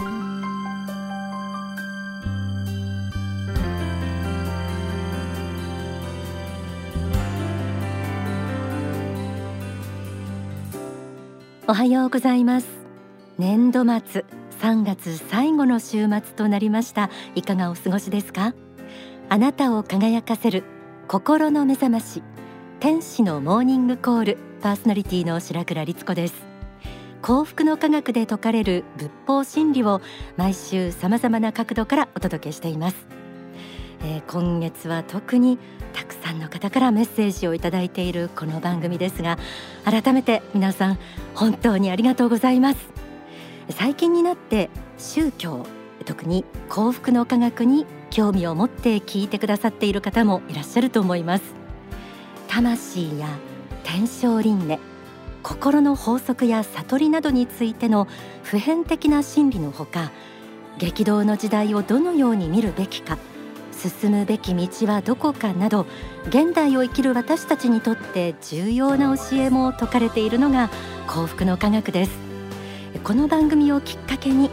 おはようございます。年度末3月最後の週末となりました。いかがお過ごしですか？あなたを輝かせる心の目覚まし天使のモーニングコールパーソナリティの白倉律子です。幸福の科学で説かれる仏法真理を毎週様々な角度からお届けしています、えー、今月は特にたくさんの方からメッセージをいただいているこの番組ですが改めて皆さん本当にありがとうございます。最近になって宗教特に幸福の科学に興味を持って聞いてくださっている方もいらっしゃると思います。魂や天正輪廻心の法則や悟りなどについての普遍的な真理のほか激動の時代をどのように見るべきか進むべき道はどこかなど現代を生きる私たちにとって重要な教えも説かれているのが幸福の科学です。この番組をきっかけに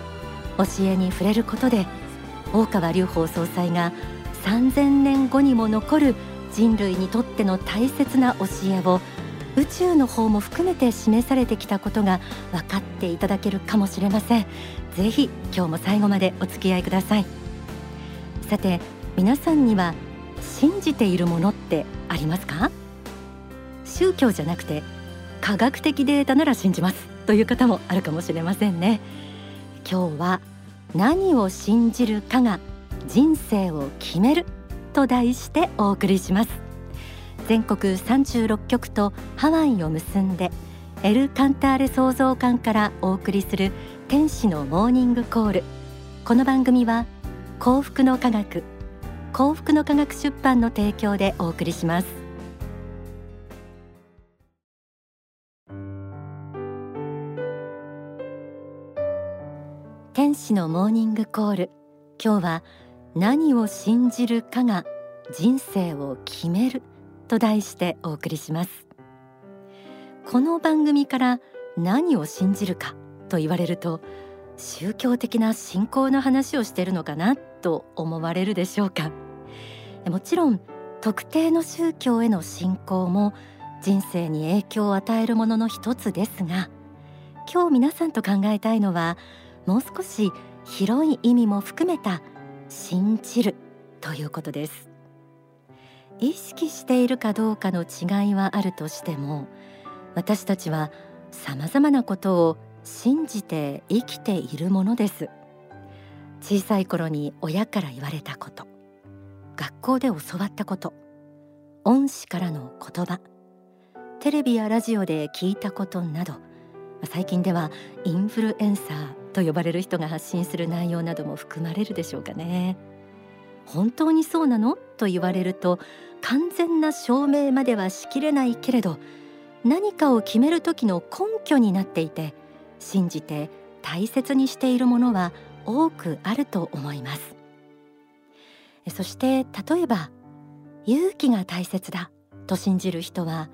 教えに触れることで大川隆法総裁が3000年後にも残る人類にとっての大切な教えを宇宙の方も含めて示されてきたことが分かっていただけるかもしれません。ぜひ今日も最後までお付き合いください。さて皆さんには信じているものってありますか？宗教じゃなくて科学的データなら信じますという方もあるかもしれませんね。今日は何を信じるかが人生を決めると題してお送りします。全国36局とハワイを結んでエル・カンターレ創造館からお送りする天使のモーニングコール。この番組は幸福の科学幸福の科学出版の提供でお送りします。天使のモーニングコール。今日は何を信じるかが人生を決める。と題してお送りします。この番組から何を信じるかと言われると宗教的な信仰の話をしているのかなと思われるでしょうか。もちろん特定の宗教への信仰も人生に影響を与えるものの一つですが今日皆さんと考えたいのはもう少し広い意味も含めた信じるということです。意識しているかどうかの違いはあるとしても私たちは様々なことを信じて生きているものです。小さい頃に親から言われたこと学校で教わったこと恩師からの言葉テレビやラジオで聞いたことなど最近ではインフルエンサーと呼ばれる人が発信する内容なども含まれるでしょうかね。本当にそうなの？と言われると完全な証明まではしきれないけれど何かを決める時の根拠になっていて信じて大切にしているものは多くあると思います。そして例えば勇気が大切だと信じる人は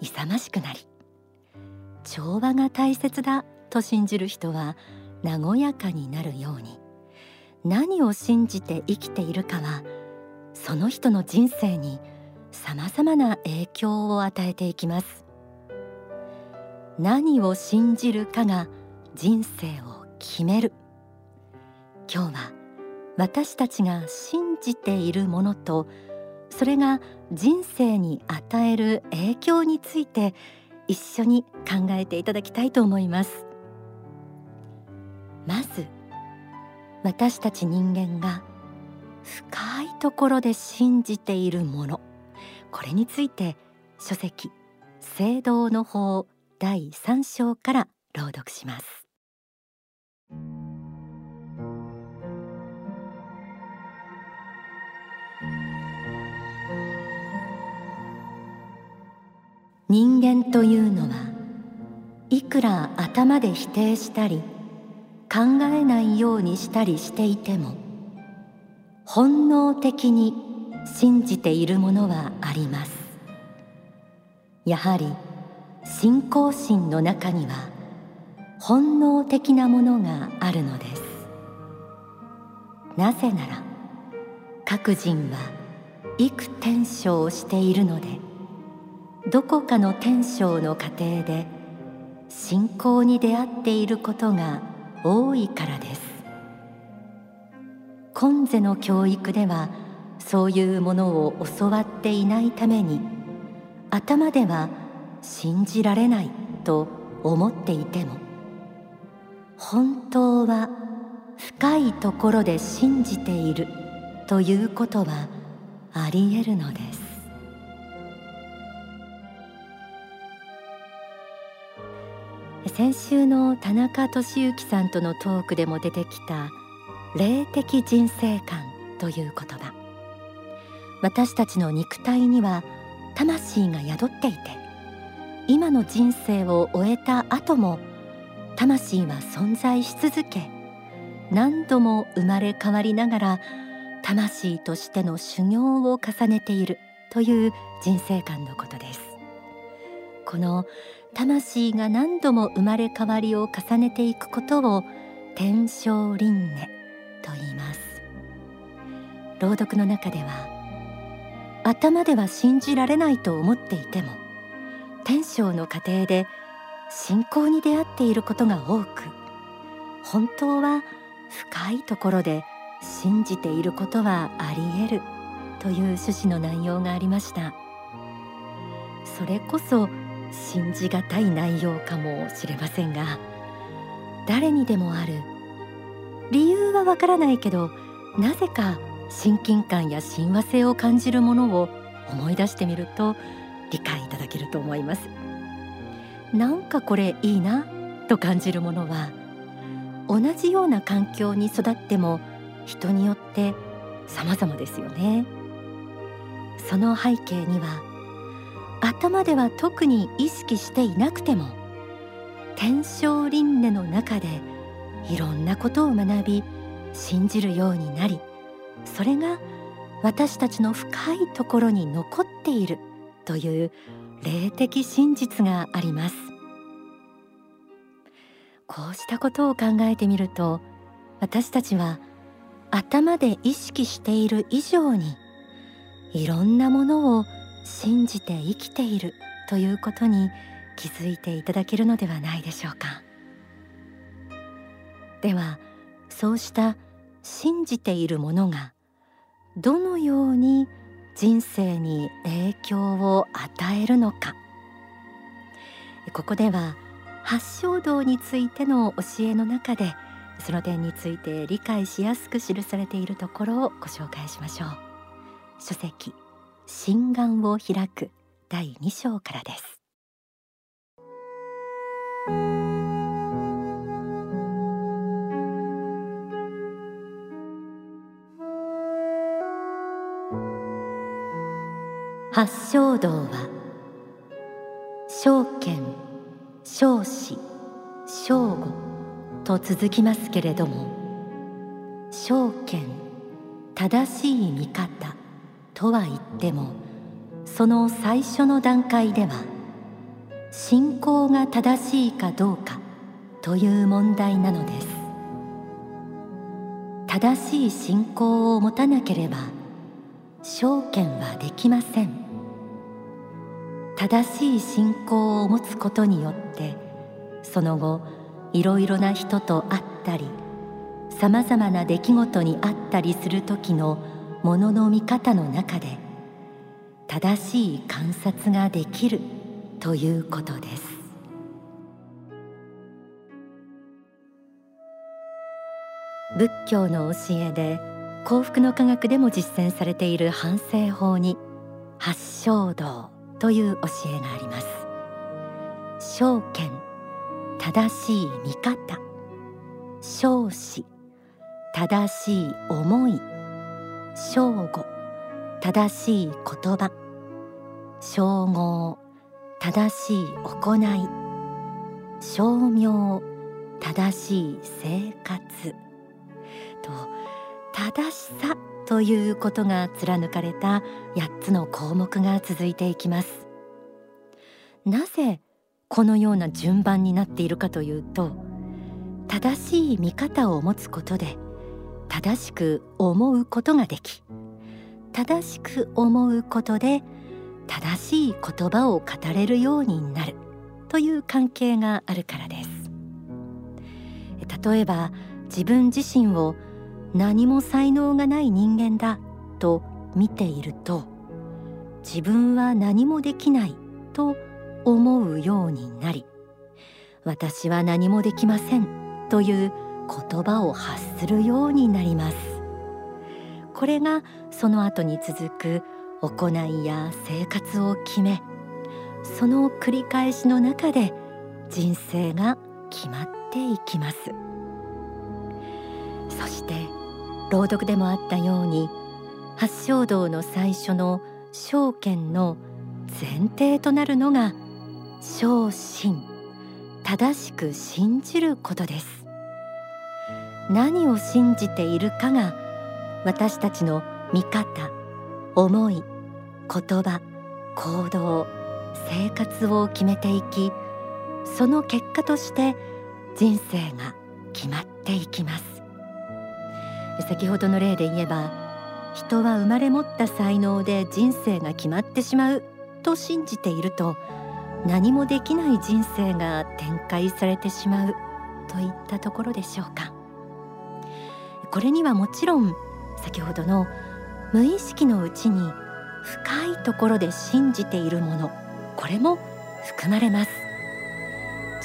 勇ましくなり調和が大切だと信じる人は和やかになるように。何を信じて生きているかはその人の人生にさまざまな影響を与えていきます。何を信じるかが人生を決める。今日は私たちが信じているものとそれが人生に与える影響について一緒に考えていただきたいと思います。まず私たち人間が深いところで信じているもの。これについて書籍聖堂の法第3章から朗読します。人間というのはいくら頭で否定したり考えないようにしたりしていても本能的に信じているものはあります。やはり信仰心の中には本能的なものがあるのです。なぜなら各人は幾天生をしているのでどこかの天生の過程で信仰に出会っていることが多いからです。今世の教育ではそういうものを教わっていないために頭では信じられないと思っていても本当は深いところで信じているということはありえるのです。先週の田中俊之さんとのトークでも出てきた霊的人生観という言葉。私たちの肉体には魂が宿っていて今の人生を終えた後も魂は存在し続け何度も生まれ変わりながら魂としての修行を重ねているという人生観のことです。この魂が何度も生まれ変わりを重ねていくことを天正輪廻と言います。朗読の中では頭では信じられないと思っていても天正の過程で信仰に出会っていることが多く本当は深いところで信じていることはあり得るという趣旨の内容がありました。それこそ信じがたい内容かもしれませんが誰にでもある。理由はわからないけどなぜか親近感や親和性を感じるものを思い出してみると理解いただけると思います。なんかこれいいなと感じるものは同じような環境に育っても人によって様々ですよね。その背景には頭では特に意識していなくても天正輪廻の中でいろんなことを学び信じるようになりそれが私たちの深いところに残っているという霊的真実があります。こうしたことを考えてみると私たちは頭で意識している以上にいろんなものを信じて生きているということに気づいていただけるのではないでしょうか。ではそうした信じているものがどのように人生に影響を与えるのか。ここでは八正道についての教えの中でその点について理解しやすく記されているところをご紹介しましょう。書籍心眼を開く第2章からです。八正道は証券証子正語と続きますけれども証券正しい見方とは言ってもその最初の段階では信仰が正しいかどうかという問題なのです。正しい信仰を持たなければ証券はできません。正しい信仰を持つことによってその後いろいろな人と会ったりさまざまな出来事にあったりする時のものの見方の中で正しい観察ができるということです。仏教の教えで幸福の科学でも実践されている反省法に八正道という教えがあります。証券正しい見方。証子正しい思い。正語正しい言葉。称号正しい行い。称名。正しい生活。と正しさということが貫かれた8つの項目が続いていきます。なぜこのような順番になっているかというと正しい見方を持つことで正しく思うことができ正しく思うことで正しい言葉を語れるようになるという関係があるからです。例えば自分自身を何も才能がない人間だと見ていると自分は何もできないと思うようになり私は何もできませんという言葉を発するようになります。これがその後に続く行いや生活を決めその繰り返しの中で人生が決まっていきます。そして朗読でもあったように八正道の最初の証券の前提となるのが正信正しく信じることです。何を信じているかが私たちの見方思い言葉行動生活を決めていきその結果として人生が決まっていきます。先ほどの例で言えば人は生まれ持った才能で人生が決まってしまうと信じていると何もできない人生が展開されてしまうといったところでしょうか。これにはもちろん先ほどの無意識のうちに深いところで信じているものこれも含まれます。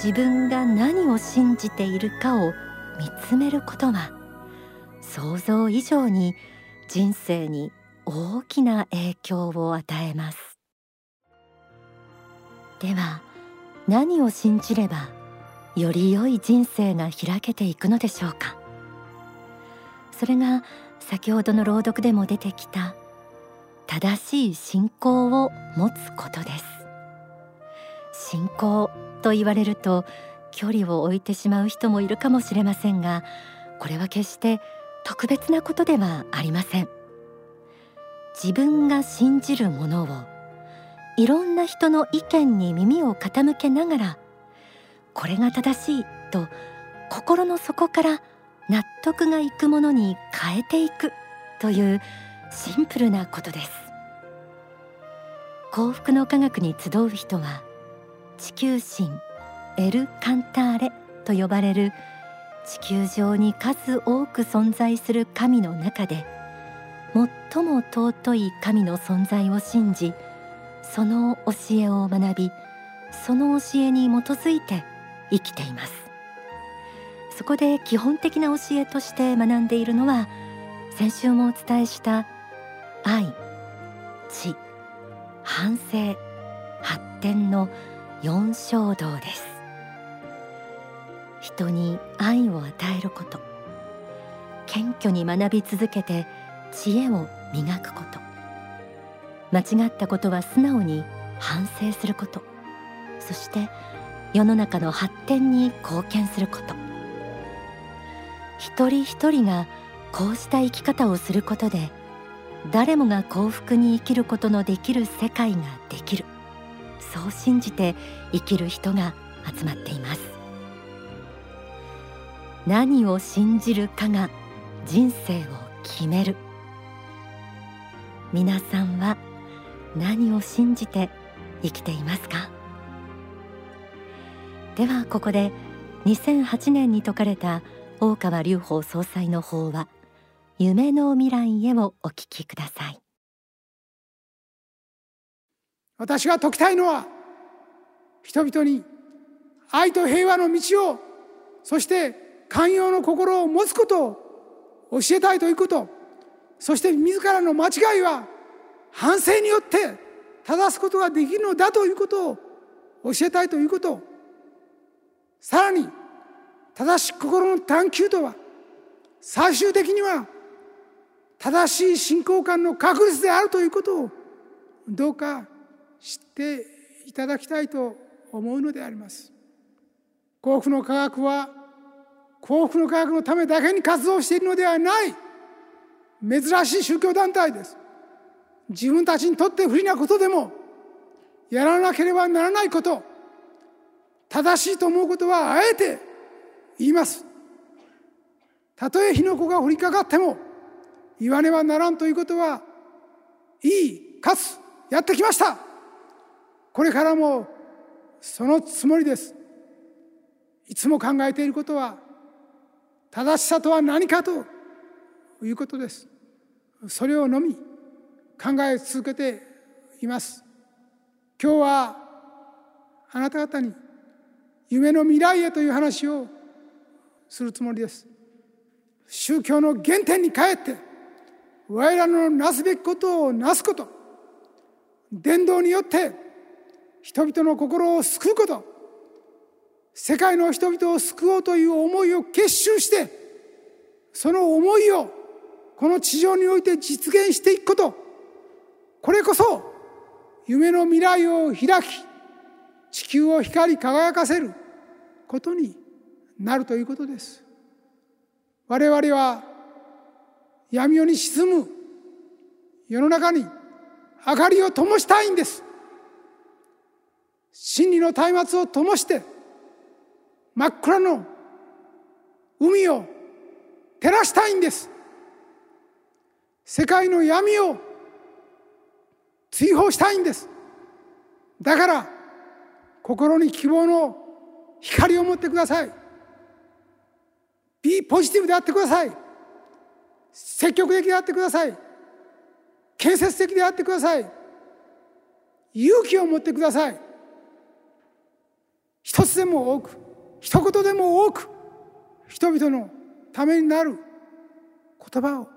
自分が何を信じているかを見つめることは想像以上に人生に大きな影響を与えます。では何を信じればより良い人生が開けていくのでしょうか？それが先ほどの朗読でも出てきた正しい信仰を持つことです。信仰と言われると距離を置いてしまう人もいるかもしれませんがこれは決して特別なことではありません。自分が信じるものをいろんな人の意見に耳を傾けながらこれが正しいと心の底から納得がいくものに変えていくというシンプルなことです。幸福の科学に集う人は地球神エル・カンターレと呼ばれる地球上に数多く存在する神の中で最も尊い神の存在を信じその教えを学びその教えに基づいて生きています。そこで基本的な教えとして学んでいるのは先週もお伝えした愛知反省発展の四正道です。人に愛を与えること。謙虚に学び続けて知恵を磨くこと。間違ったことは素直に反省すること。そして世の中の発展に貢献すること。一人一人がこうした生き方をすることで誰もが幸福に生きることのできる世界ができる。そう信じて生きる人が集まっています。何を信じるかが人生を決める。皆さんは何を信じて生きていますか？ではここで2008年に説かれた大川隆法総裁の法話夢の未来へをお聞きください。私が説きたいのは人々に愛と平和の道をそして寛容の心を持つことを教えたいということそして自らの間違いは反省によって正すことができるのだということを教えたいということ。さらに正しい心の探求とは最終的には正しい信仰観の確率であるということをどうか知っていただきたいと思うのであります。幸福の科学は幸福の科学のためだけに活動しているのではない珍しい宗教団体です。自分たちにとって不利なことでもやらなければならないこと正しいと思うことはあえて言います。たとえ火の粉が降りかかっても言わねばならんということはいいかつやってきました。これからもそのつもりです。いつも考えていることは正しさとは何かということです。それをのみ考え続けています。今日はあなた方に夢の未来へという話をするつもりです。宗教の原点に帰って我らのなすべきことをなすこと伝道によって人々の心を救うこと世界の人々を救おうという思いを結集してその思いをこの地上において実現していくことこれこそ夢の未来を開き地球を光り輝かせることになるということです。我々は闇夜に沈む。世の中に明かりを灯したいんです。真理の松明を灯して真っ暗の海を照らしたいんです。世界の闇を追放したいんです。だから心に希望の光を持ってください。B ポジティブであってください。積極的であってください。建設的であってください。勇気を持ってください。一つでも多く一言でも多く人々のためになる言葉を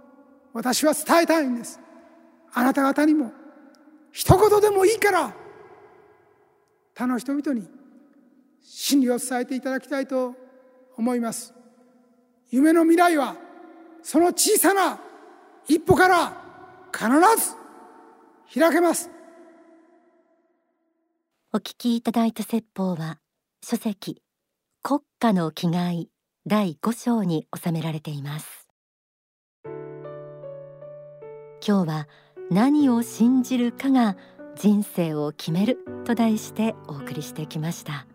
私は伝えたいんです。あなた方にも一言でもいいから他の人々に真理を伝えていただきたいと思います。夢の未来はその小さな一歩から必ず開けます。お聞きいただいた説法は書籍国家の気概第5章に収められています。今日は何を信じるかが人生を決めると題してお送りしてきました。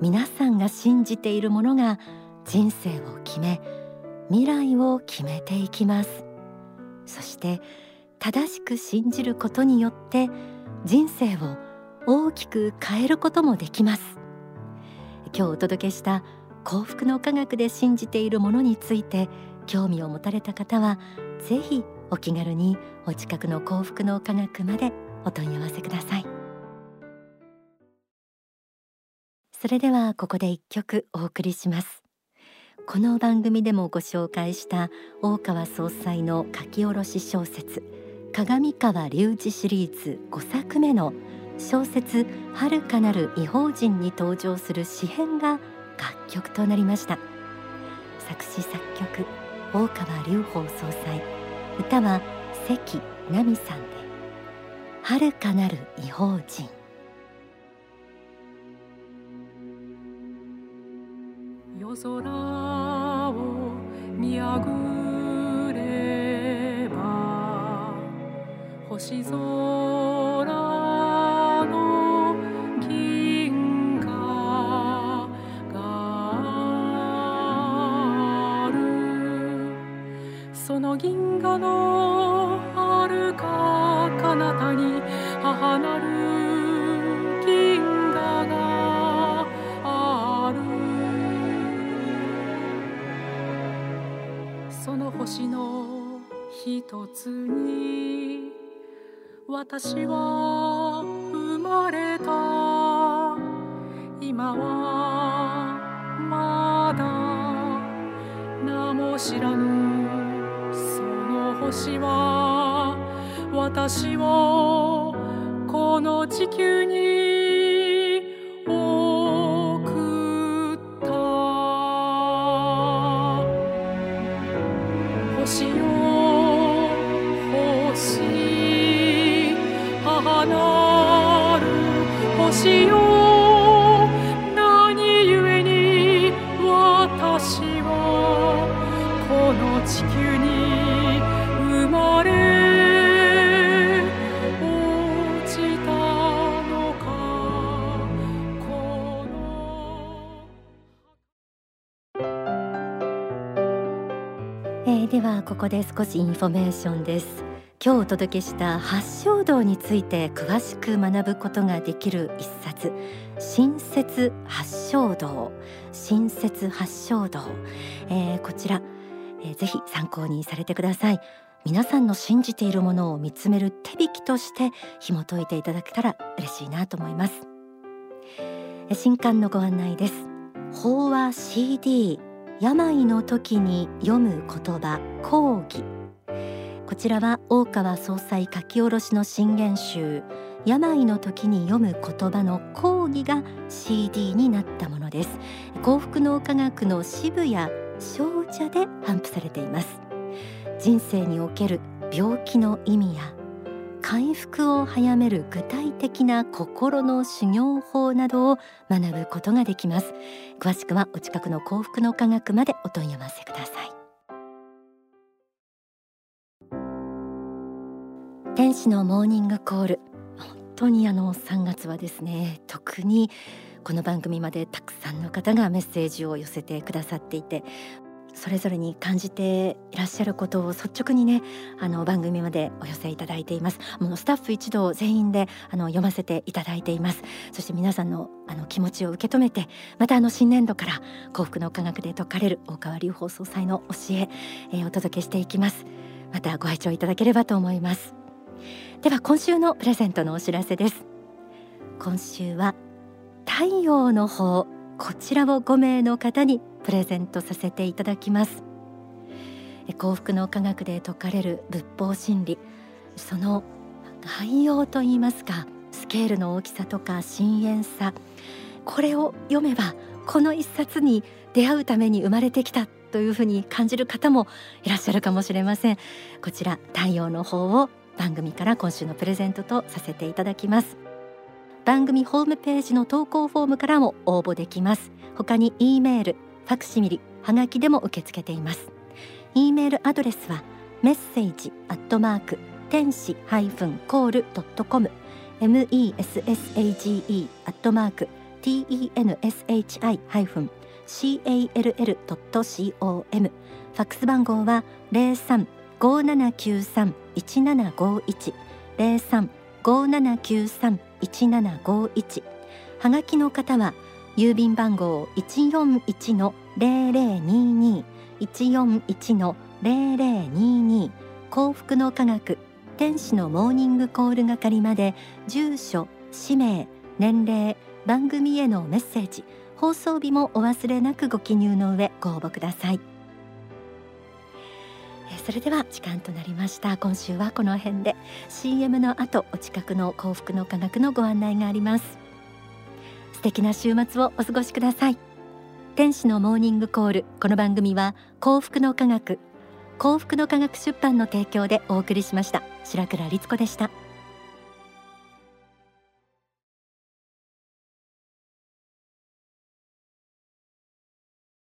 皆さんが信じているものが人生を決め未来を決めていきます。そして正しく信じることによって人生を大きく変えることもできます。今日お届けした幸福の科学で信じているものについて興味を持たれた方はぜひお気軽にお近くの幸福の科学までお問い合わせください。それではここで一曲お送りします。この番組でもご紹介した大川総裁の書き下ろし小説鏡川隆二シリーズ5作目の小説遥かなる異邦人に登場する詩編が楽曲となりました。作詞作曲大川隆法総裁。歌は関奈美さんで遥かなる異邦人。夜空を見上れば星空の銀河がある。その銀河の遥か彼方に母なる一つに私は生まれた。今はまだ。名も知らぬその星は私をこの地球にではここで少しインフォメーションです。今日お届けした八正道について詳しく学ぶことができる一冊。真説八正道。真説八正道、えー、こちら、えー、ぜひ参考にされてください。皆さんの信じているものを見つめる手引きとして紐解いていただけたら嬉しいなと思います。新刊のご案内です。法話 CD 病の時に読む言葉講義。こちらは大川総裁書き下ろしの新言集病の時に読む言葉の講義が CD になったものです。幸福脳科学の渋谷少女で頒布されています。人生における病気の意味や回復を早める具体的な心の修行法などを学ぶことができます。詳しくはお近くの幸福の科学までお問い合わせください。天使のモーニングコール。本当にあの3月はですね特にこの番組までたくさんの方がメッセージを寄せてくださっていてそれぞれに感じていらっしゃることを率直にねあの番組までお寄せいただいています。もうスタッフ一同全員であの読ませていただいています。そして皆さんのあの気持ちを受け止めてまたあの新年度から幸福の科学で説かれる大川隆法総裁の教ええー、お届けしていきます。またご愛聴いただければと思います。では今週のプレゼントのお知らせです。今週は太陽の方こちらを5名の方にプレゼントさせていただきます。幸福の科学で説かれる仏法真理。その概要といいますかスケールの大きさとか深遠さこれを読めばこの一冊に出会うために生まれてきたというふうに感じる方もいらっしゃるかもしれません。こちら太陽の方を番組から今週のプレゼントとさせていただきます。番組ホームページの投稿フォームからも応募できます。他に E メールファクシミリはがきでも受け付けています。E メールアドレスはメッセージアットマーク天使ハイフンコールドットコム。message アットマーク tenshi ハイフン call ドット com ファックス番号は零三五七九三一七五一。零三五七九三一七五一。はがきの方は郵便番号一四一の零零二二。一四一の零零二二。幸福の科学。天使のモーニングコール係まで。住所氏名年齢。番組へのメッセージ。放送日もお忘れなくご記入の上ご応募ください。それでは時間となりました。今週はこの辺で。CM の後お近くの幸福の科学のご案内があります。素敵な週末をお過ごしください。天使のモーニングコール。この番組は幸福の科学幸福の科学出版の提供でお送りしました。白倉律子でした。